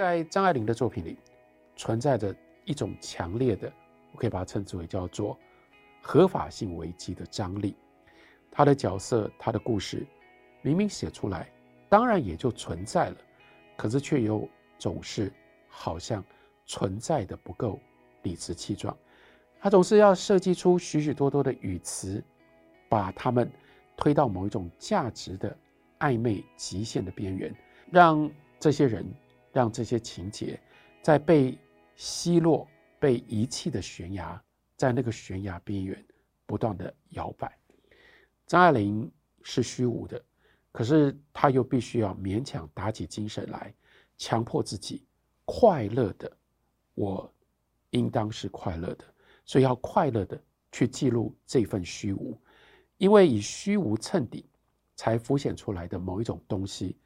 在张爱玲的作品里，存在着一种强烈的，我可以把它称之为叫做合法性危机的张力。她的角色，她的故事，明明写出来，当然也就存在了，可是却又总是好像存在的不够理直气壮。她总是要设计出许许多多的语词，把他们推到某一种价值的暧昧极限的边缘，让这些人。让这些情节在被奚落、被遗弃的悬崖，在那个悬崖边缘不断地摇摆。张爱玲是虚无的，可是她又必须要勉强打起精神来，强迫自己快乐的。我应当是快乐的，所以要快乐的去记录这份虚无，因为以虚无衬底，才浮现出来的某一种东西，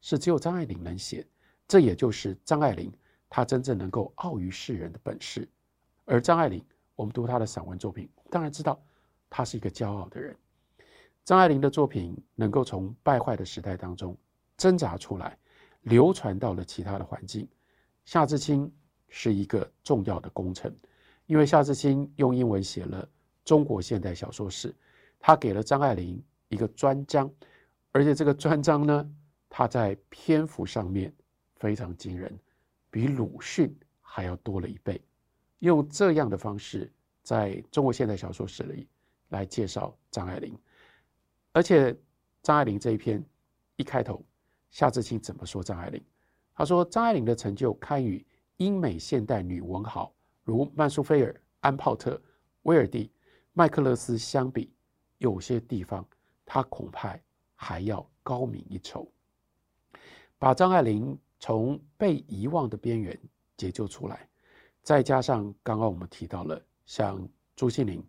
是只有张爱玲能写。这也就是张爱玲她真正能够傲于世人的本事。而张爱玲，我们读她的散文作品，当然知道她是一个骄傲的人。张爱玲的作品能够从败坏的时代当中挣扎出来，流传到了其他的环境。夏志清是一个重要的功臣，因为夏志清用英文写了《中国现代小说史》，他给了张爱玲一个专章，而且这个专章呢，他在篇幅上面。非常惊人，比鲁迅还要多了一倍。用这样的方式，在中国现代小说史里来介绍张爱玲，而且张爱玲这一篇一开头，夏志清怎么说张爱玲？他说张爱玲的成就堪与英美现代女文豪如曼苏菲尔、安泡特、威尔第、麦克勒斯相比，有些地方她恐怕还要高明一筹。把张爱玲。从被遗忘的边缘解救出来，再加上刚刚我们提到了像朱西甯、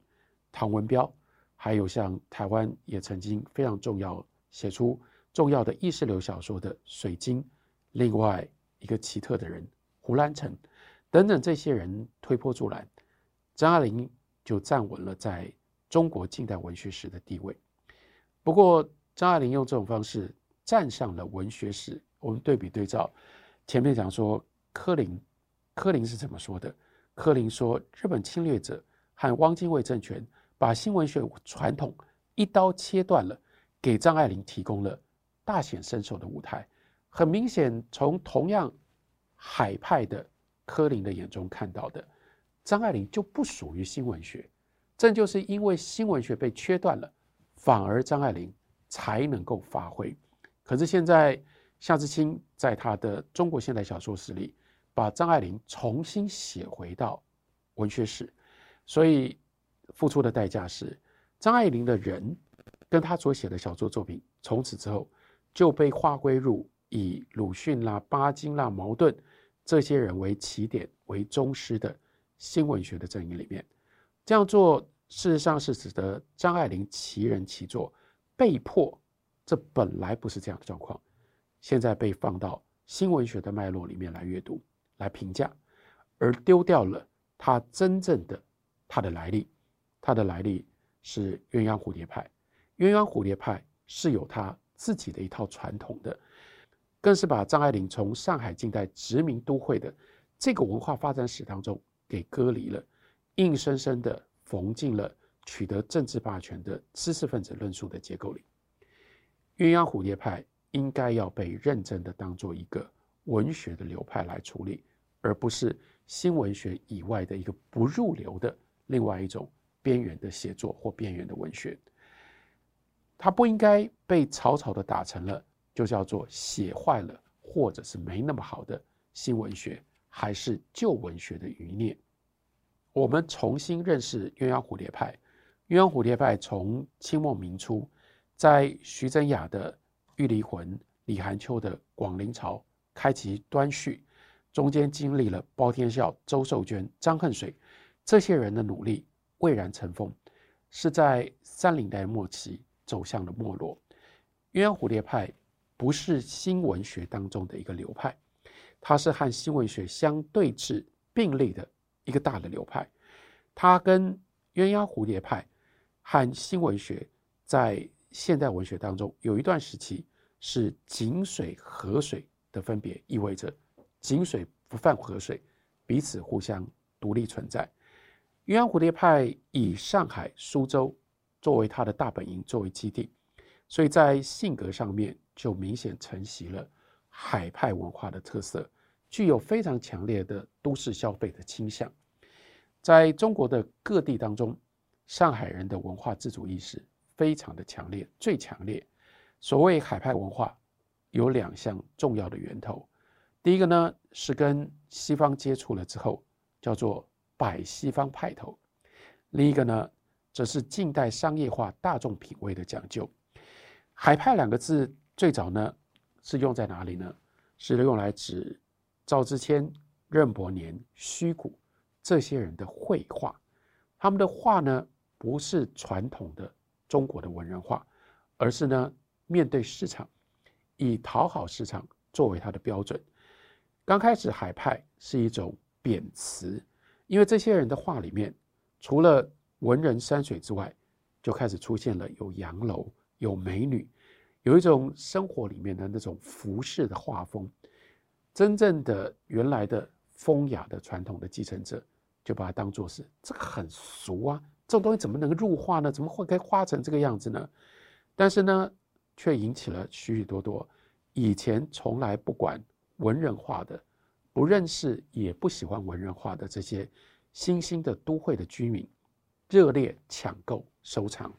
唐文标，还有像台湾也曾经非常重要写出重要的意识流小说的水晶，另外一个奇特的人胡兰成等等这些人推波助澜，张爱玲就站稳了在中国近代文学史的地位。不过张爱玲用这种方式站上了文学史。我们对比对照，前面讲说柯林，柯林是怎么说的？柯林说，日本侵略者和汪精卫政权把新文学传统一刀切断了，给张爱玲提供了大显身手的舞台。很明显，从同样海派的柯林的眼中看到的，张爱玲就不属于新文学。正就是因为新文学被切断了，反而张爱玲才能够发挥。可是现在。夏志清在他的《中国现代小说史》里，把张爱玲重新写回到文学史，所以付出的代价是，张爱玲的人跟他所写的小说作品，从此之后就被划归入以鲁迅啦、巴金啦、茅盾这些人为起点为宗师的新文学的阵营里面。这样做事实上是使得张爱玲其人其作被迫，这本来不是这样的状况。现在被放到新文学的脉络里面来阅读、来评价，而丢掉了他真正的他的来历。他的来历是鸳鸯蝴蝶派，鸳鸯蝴蝶派是有他自己的一套传统的，更是把张爱玲从上海近代殖民都会的这个文化发展史当中给割离了，硬生生的缝进了取得政治霸权的知识分子论述的结构里。鸳鸯蝴蝶派。应该要被认真的当做一个文学的流派来处理，而不是新文学以外的一个不入流的另外一种边缘的写作或边缘的文学。它不应该被草草的打成了就叫做写坏了或者是没那么好的新文学，还是旧文学的余孽。我们重新认识鸳鸯蝴蝶派。鸳鸯蝴蝶派从清末明初，在徐珍雅的。玉离魂，李寒秋的广陵潮，开启端绪，中间经历了包天笑、周寿娟、张恨水这些人的努力，蔚然成风，是在三零代末期走向了没落。鸳鸯蝴蝶派不是新文学当中的一个流派，它是和新文学相对峙并立的一个大的流派。它跟鸳鸯蝴蝶派和新文学在现代文学当中有一段时期是井水河水的分别，意味着井水不犯河水，彼此互相独立存在。鸳鸯蝴蝶派以上海、苏州作为它的大本营，作为基地，所以在性格上面就明显承袭了海派文化的特色，具有非常强烈的都市消费的倾向。在中国的各地当中，上海人的文化自主意识非常的强烈，最强烈。所谓海派文化，有两项重要的源头。第一个呢，是跟西方接触了之后，叫做摆西方派头；另一个呢，则是近代商业化大众品味的讲究。海派两个字最早呢，是用在哪里呢？是用来指赵之谦、任伯年、虚谷这些人的绘画。他们的画呢，不是传统的中国的文人画，而是呢，面对市场，以讨好市场作为他的标准。刚开始，海派是一种贬词，因为这些人的画里面，除了文人山水之外，就开始出现了有洋楼、有美女，有一种生活里面的那种服饰的画风。真正的原来的风雅的传统的继承者，就把它当作是这个很俗啊，这种东西怎么能入画呢？怎么会该画成这个样子呢？但是呢，却引起了许许多多以前从来不管。文人画的，不认识也不喜欢文人画的这些新兴的都会的居民，热烈抢购收藏。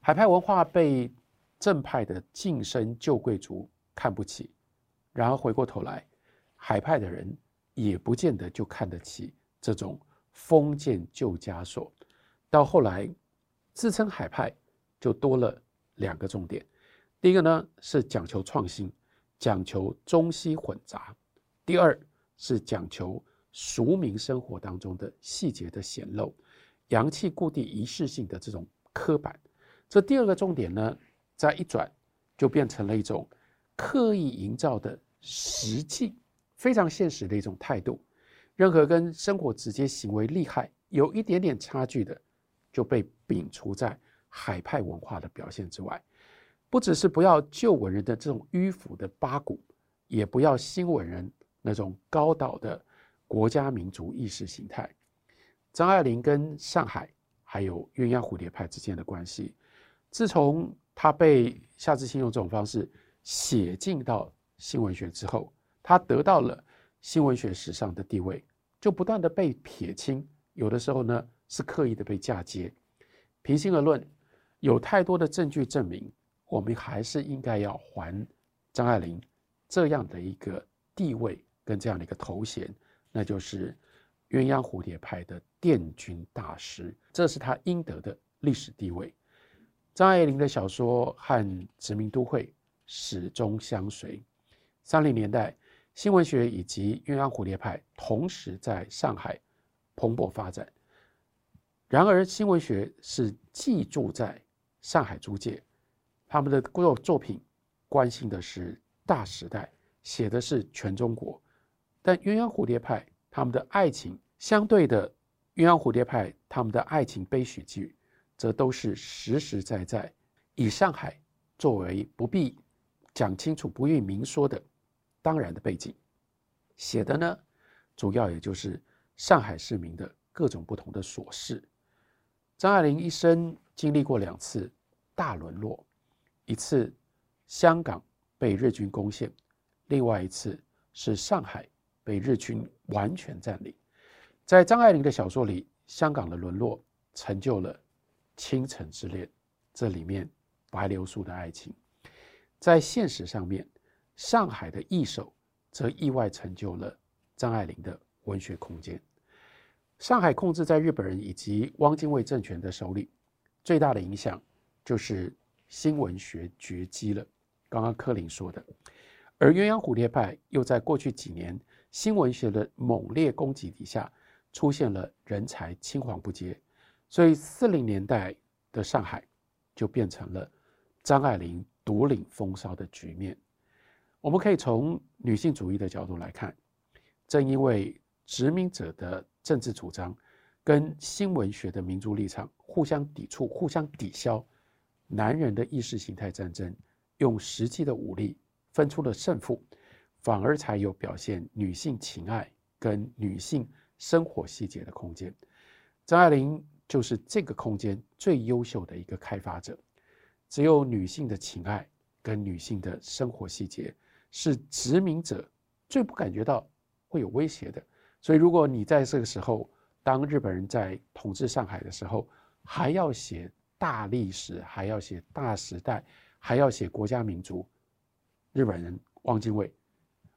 海派文化被正派的晋升旧贵族看不起，然而回过头来，海派的人也不见得就看得起这种封建旧枷锁。到后来，自称海派就多了两个重点，第一个呢是讲求创新。讲求中西混杂，第二是讲求俗民生活当中的细节的显露，阳气固定仪式性的这种刻板。这第二个重点呢，再一转就变成了一种刻意营造的实际，非常现实的一种态度。任何跟生活直接行为利害有一点点差距的，就被摒除在海派文化的表现之外。不只是不要旧文人的这种迂腐的八股，也不要新文人那种高岛的国家民族意识形态。张爱玲跟上海还有鸳鸯蝴蝶派之间的关系，自从他被夏志清用这种方式写进到新文学之后，他得到了新文学史上的地位，就不断的被撇清，有的时候呢是刻意的被嫁接。平心而论，有太多的证据证明。我们还是应该要还张爱玲这样的一个地位跟这样的一个头衔，那就是鸳鸯蝴蝶派的殿军大师，这是他应得的历史地位。张爱玲的小说和殖民都会始终相随。三零年代，新文学以及鸳鸯蝴蝶派同时在上海蓬勃发展。然而，新文学是寄住在上海租界。他们的作作品关心的是大时代，写的是全中国，但鸳鸯蝴蝶派他们的爱情相对的，鸳鸯蝴蝶派他们的爱情悲喜剧，则都是实实在在以上海作为不必讲清楚、不愿明说的当然的背景，写的呢，主要也就是上海市民的各种不同的琐事。张爱玲一生经历过两次大沦落。一次，香港被日军攻陷；另外一次是上海被日军完全占领。在张爱玲的小说里，香港的沦落成就了《倾城之恋》，这里面白流苏的爱情；在现实上面，上海的易手则意外成就了张爱玲的文学空间。上海控制在日本人以及汪精卫政权的手里，最大的影响就是。新文学绝迹了，刚刚柯林说的，而鸳鸯蝴蝶派又在过去几年新文学的猛烈攻击底下，出现了人才青黄不接，所以四零年代的上海就变成了张爱玲独领风骚的局面。我们可以从女性主义的角度来看，正因为殖民者的政治主张跟新文学的民族立场互相抵触、互相抵消。男人的意识形态战争，用实际的武力分出了胜负，反而才有表现女性情爱跟女性生活细节的空间。张爱玲就是这个空间最优秀的一个开发者。只有女性的情爱跟女性的生活细节，是殖民者最不感觉到会有威胁的。所以，如果你在这个时候，当日本人在统治上海的时候，还要写大历史，还要写大时代，还要写国家民族，日本人汪精卫。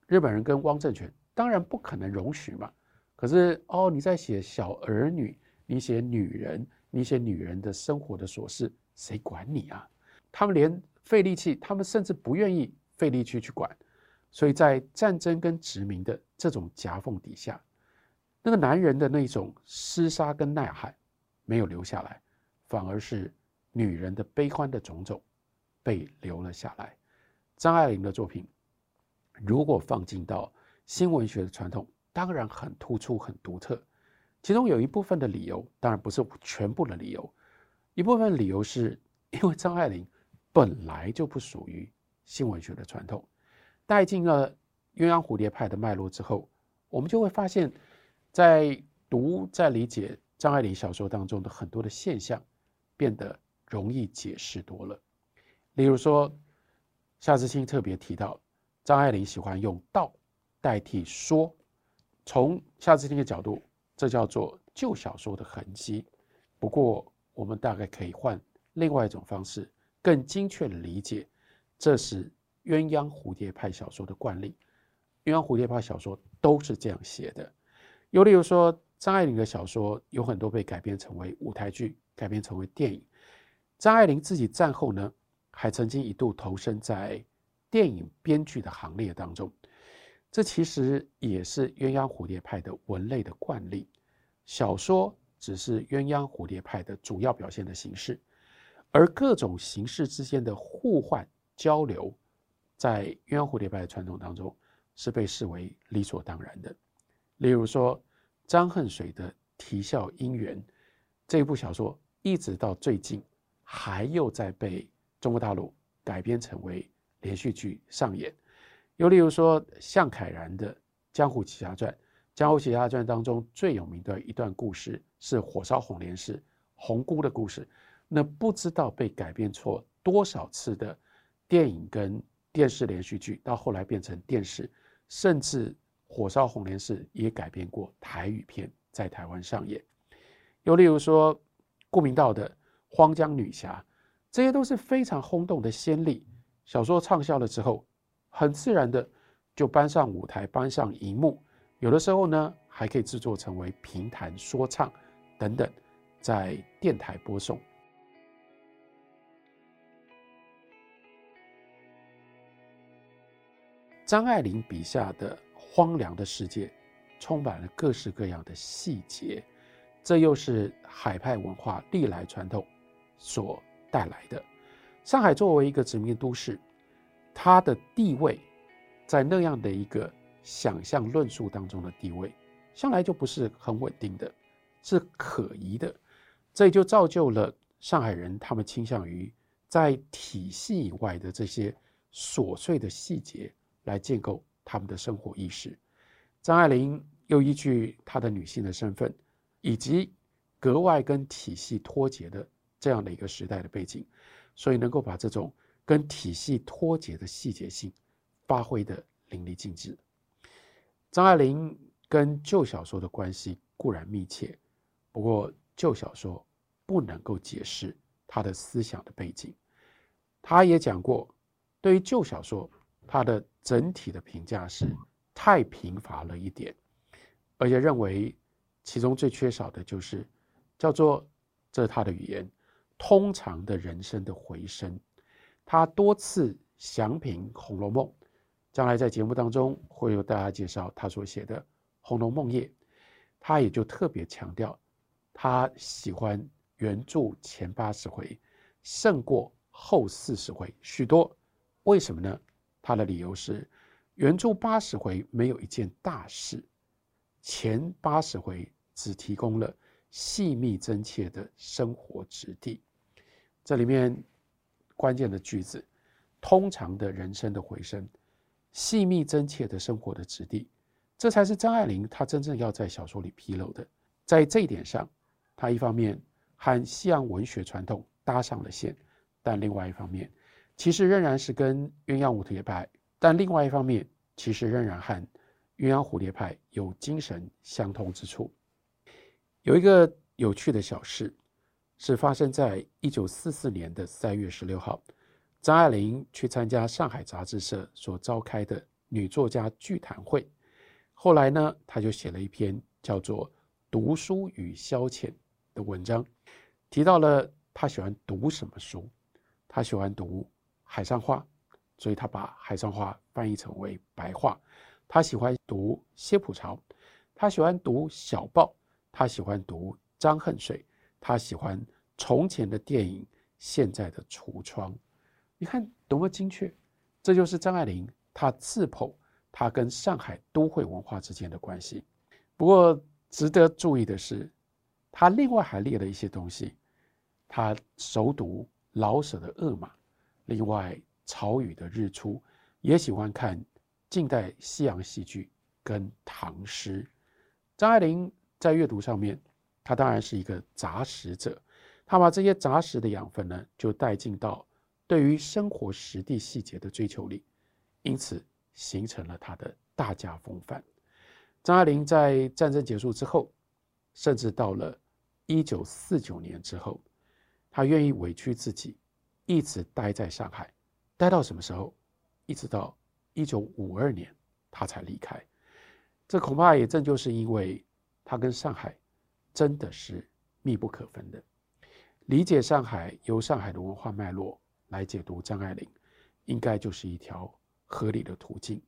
日本人跟汪政权当然不可能容许嘛，可是哦，你在写小儿女，你写女人，你写女人的生活的琐事，谁管你啊？他们连费力气，他们甚至不愿意费力气去管。所以在战争跟殖民的这种夹缝底下，那个男人的那种厮杀跟呐喊没有留下来，反而是女人的悲欢的种种被留了下来。张爱玲的作品。如果放进到新文学的传统，当然很突出、很独特。其中有一部分的理由，当然不是全部的理由，一部分理由是因为张爱玲本来就不属于新文学的传统。带进了鸳鸯蝴蝶派的脉络之后，我们就会发现，在读、在理解张爱玲小说当中的很多的现象，变得容易解释多了。例如说，夏志清特别提到。张爱玲喜欢用道代替说，从夏志清的角度，这叫做旧小说的痕迹。不过，我们大概可以换另外一种方式，更精确的理解，这是鸳鸯蝴蝶派小说的惯例。鸳鸯蝴蝶派小说都是这样写的。又例如说，张爱玲的小说有很多被改编成为舞台剧，改编成为电影。张爱玲自己战后呢，还曾经一度投身在。电影编剧的行列当中，这其实也是鸳鸯蝴蝶派的文类的惯例。小说只是鸳鸯蝴蝶派的主要表现的形式，而各种形式之间的互换交流，在鸳鸯蝴蝶派的传统当中是被视为理所当然的。例如说，张恨水的《啼笑姻缘》这部小说，一直到最近，还又在被中国大陆改编成为。连续剧上演，又例如说，向凯然的《江湖奇侠传》，《江湖奇侠传》当中最有名的一段故事是火烧红莲寺红姑的故事。那不知道被改编错多少次的电影跟电视连续剧，到后来变成电视，甚至火烧红莲寺也改编过台语片，在台湾上演。又例如说，顾明道的《荒江女侠》，这些都是非常轰动的先例。小说畅销了之后，很自然的就搬上舞台，搬上荧幕。有的时候呢，还可以制作成为评弹、说唱等等，在电台播送。张爱玲笔下的荒凉的世界，充满了各式各样的细节，这又是海派文化历来传统所带来的。上海作为一个殖民都市，它的地位在那样的一个想象论述当中的地位，向来就不是很稳定的，是可疑的。这也就造就了上海人他们倾向于在体系以外的这些琐碎的细节来建构他们的生活意识。张爱玲又依据她的女性的身份，以及格外跟体系脱节的这样的一个时代的背景。所以能够把这种跟体系脱节的细节性发挥得淋漓尽致。张爱玲跟旧小说的关系固然密切，不过旧小说不能够解释她的思想的背景。她也讲过，对于旧小说，他的整体的评价是太贫乏了一点，而且认为其中最缺少的就是叫做，这是他的语言。通常的人生的回声，他多次详评《红楼梦》，将来在节目当中会有大家介绍他所写的《红楼梦业》，他也就特别强调，他喜欢原著前八十回胜过后四十回许多。为什么呢？他的理由是，原著八十回没有一件大事，前八十回只提供了细密真切的生活质地。这里面关键的句子，通常的人生的回声，细密真切的生活的质地，这才是张爱玲她真正要在小说里披露的。在这一点上，她一方面和西洋文学传统搭上了线，但另外一方面，其实仍然是跟鸳鸯蝴蝶派，但另外一方面，其实仍然和鸳鸯蝴蝶派有精神相通之处。有一个有趣的小事，是发生在一九四四年的三月十六号，张爱玲去参加上海杂志社所召开的女作家聚谈会。后来呢，她就写了一篇叫做《读书与消遣》的文章，提到了她喜欢读什么书。她喜欢读海上话，所以他把海上话翻译成为白话。他喜欢读谢普潮，他喜欢读小报，他喜欢读张恨水。他喜欢从前的电影，现在的橱窗，你看多么精确！这就是张爱玲她自剖她跟上海都会文化之间的关系。不过值得注意的是，她另外还列了一些东西。她熟读老舍的《饿马》，另外曹禺的《日出》，也喜欢看近代西洋戏剧跟唐诗。张爱玲在阅读上面。她当然是一个杂食者，她把这些杂食的养分呢，就带进到对于生活实地细节的追求里，因此形成了她的大家风范。张爱玲在战争结束之后，甚至到了一九四九年之后，她愿意委屈自己，一直待在上海，待到什么时候？一直到一九五二年，他才离开。这恐怕也正就是因为他跟上海。真的是密不可分的。理解上海，由上海的文化脉络来解读张爱玲，应该就是一条合理的途径。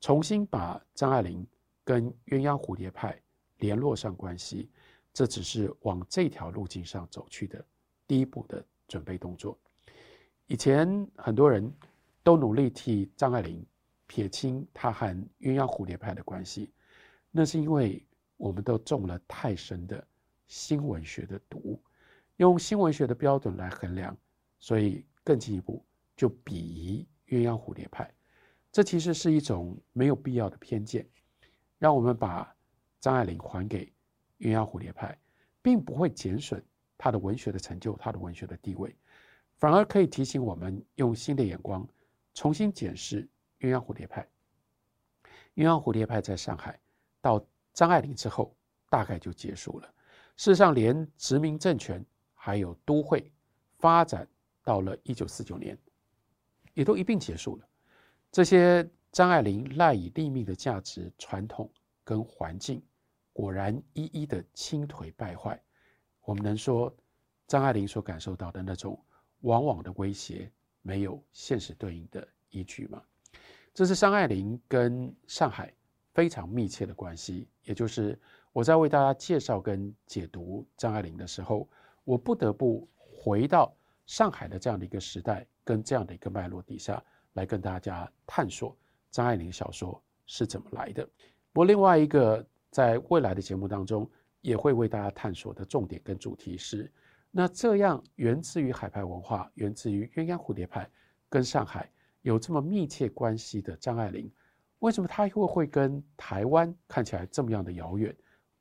重新把张爱玲跟鸳鸯蝴蝶派联络上关系，这只是往这条路径上走去的第一步的准备动作。以前很多人都努力替张爱玲撇清她和鸳鸯蝴蝶派的关系，那是因为我们都中了太深的。新文学的毒，用新文学的标准来衡量，所以更进一步就鄙夷鸳鸯蝴蝶派，这其实是一种没有必要的偏见。让我们把张爱玲还给鸳鸯蝴蝶派，并不会减损她的文学的成就，她的文学的地位，反而可以提醒我们用新的眼光重新检视鸳鸯蝴蝶派。鸳鸯蝴蝶派在上海到张爱玲之后，大概就结束了。事实上，连殖民政权还有都会发展到了一九四九年，也都一并结束了。这些张爱玲赖以立命的价值、传统跟环境，果然一一的倾颓败坏。我们能说张爱玲所感受到的那种往往的威胁，没有现实对应的依据吗？这是张爱玲跟上海非常密切的关系，也就是。我在为大家介绍跟解读张爱玲的时候，我不得不回到上海的这样的一个时代跟这样的一个脉络底下来跟大家探索张爱玲小说是怎么来的。不过另外一个在未来的节目当中也会为大家探索的重点跟主题是，那这样源自于海派文化、源自于鸳鸯蝴蝶派跟上海有这么密切关系的张爱玲，为什么她又会跟台湾看起来这么样的遥远？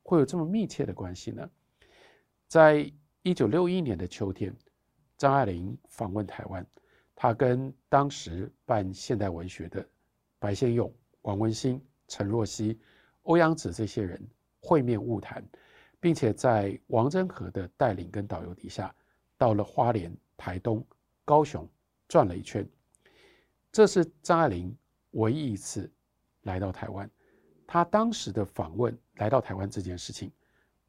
会有这么密切的关系呢？在一九六一年的秋天，张爱玲访问台湾，她跟当时办现代文学的白先勇、王文兴、陈若曦、欧阳子这些人会面晤谈，并且在王祯和的带领跟导游底下，到了花莲、台东、高雄转了一圈。这是张爱玲唯一一次来到台湾。他当时的访问来到台湾这件事情，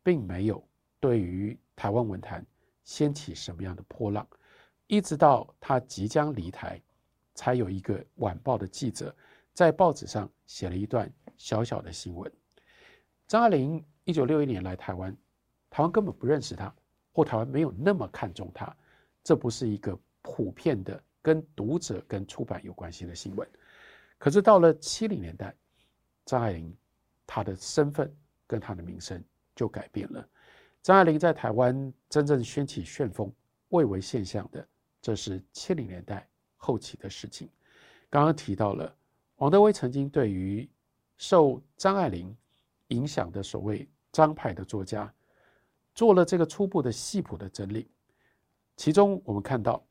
并没有对于台湾文坛掀起什么样的波浪，一直到他即将离台，才有一个晚报的记者在报纸上写了一段小小的新闻。张爱玲一九六一年来台湾，台湾根本不认识他，或台湾没有那么看重他，这不是一个普遍的跟读者跟出版有关系的新闻。可是到了七零年代。张爱玲，她的身份跟她的名声就改变了。张爱玲在台湾真正掀起旋风、蔚为现象的，这是七零年代后期的事情。刚刚提到了王德威曾经对于受张爱玲影响的所谓张派的作家，做了这个初步的系谱的整理。其中我们看到，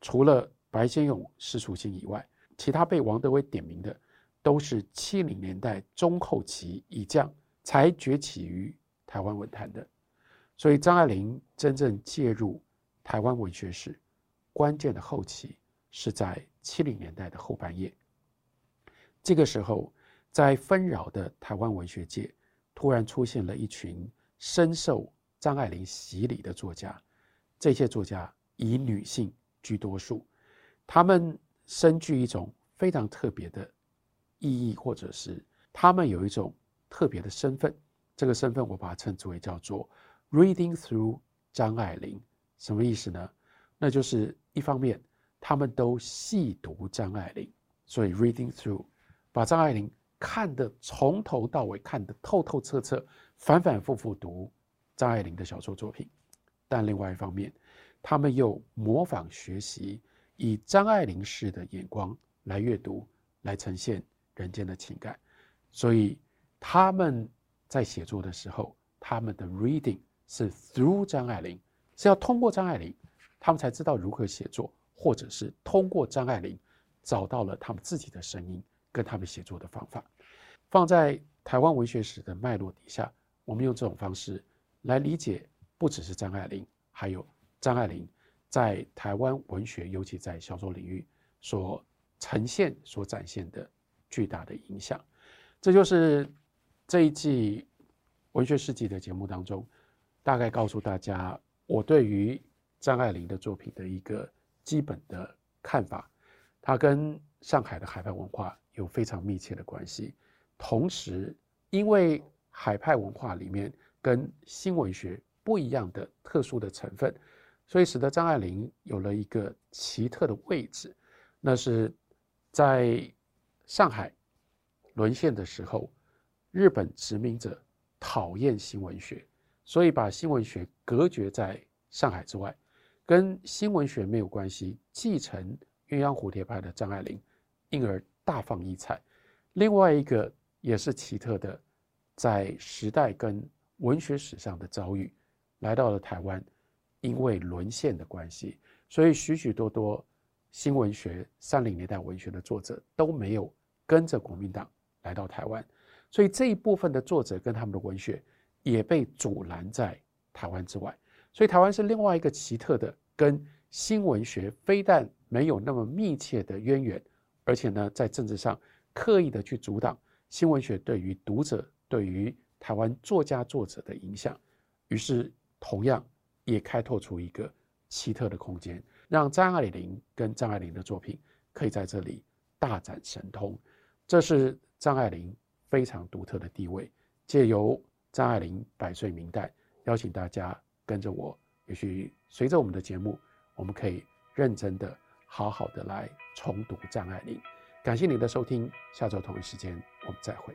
除了白先勇、施楚信以外，其他被王德威点名的，都是七零年代中后期以降才崛起于台湾文坛的。所以张爱玲真正介入台湾文学史关键的后期，是在七零年代的后半叶。这个时候，在纷扰的台湾文学界，突然出现了一群深受张爱玲洗礼的作家。这些作家以女性居多数，他们身具一种非常特别的意义，或者是他们有一种特别的身份。这个身份我把它称之为叫做。Reading through 张爱玲什么意思呢？那就是一方面，他们都细读张爱玲，所以 reading through 把张爱玲看得从头到尾看得透透彻彻，反反复复读张爱玲的小说作品。但另外一方面，他们又模仿学习，以张爱玲式的眼光来阅读，来呈现人间的情感。所以他们在写作的时候，他们的 reading。是 through 张爱玲，是要通过张爱玲，他们才知道如何写作，或者是通过张爱玲找到了他们自己的声音跟他们写作的方法。放在台湾文学史的脉络底下，我们用这种方式来理解，不只是张爱玲，还有张爱玲在台湾文学，尤其在小说领域所呈现、所展现的巨大的影响。这就是这一季文学世纪的节目当中。大概告诉大家，我对于张爱玲的作品的一个基本的看法。她跟上海的海派文化有非常密切的关系。同时，因为海派文化里面跟新文学不一样的特殊的成分，所以使得张爱玲有了一个奇特的位置。那是在上海沦陷的时候，日本殖民者讨厌新文学。所以把新文学隔绝在上海之外，跟新文学没有关系，继承鸳鸯蝴蝶派的张爱玲，因而大放异彩。另外一个也是奇特的，在时代跟文学史上的遭遇，来到了台湾，因为沦陷的关系，所以许许多多新文学、三零年代文学的作者都没有跟着国民党来到台湾，所以这一部分的作者跟他们的文学。也被阻拦在台湾之外，所以台湾是另外一个奇特的，跟新文学非但没有那么密切的渊源，而且呢，在政治上刻意的去阻挡新文学对于读者、对于台湾作家作者的影响，于是同样也开拓出一个奇特的空间，让张爱玲跟张爱玲的作品可以在这里大展神通，这是张爱玲非常独特的地位，借由。张爱玲百岁名代，邀请大家跟着我，也许随着我们的节目，我们可以认真的、好好的来重读张爱玲。感谢您的收听，下周同一时间我们再会。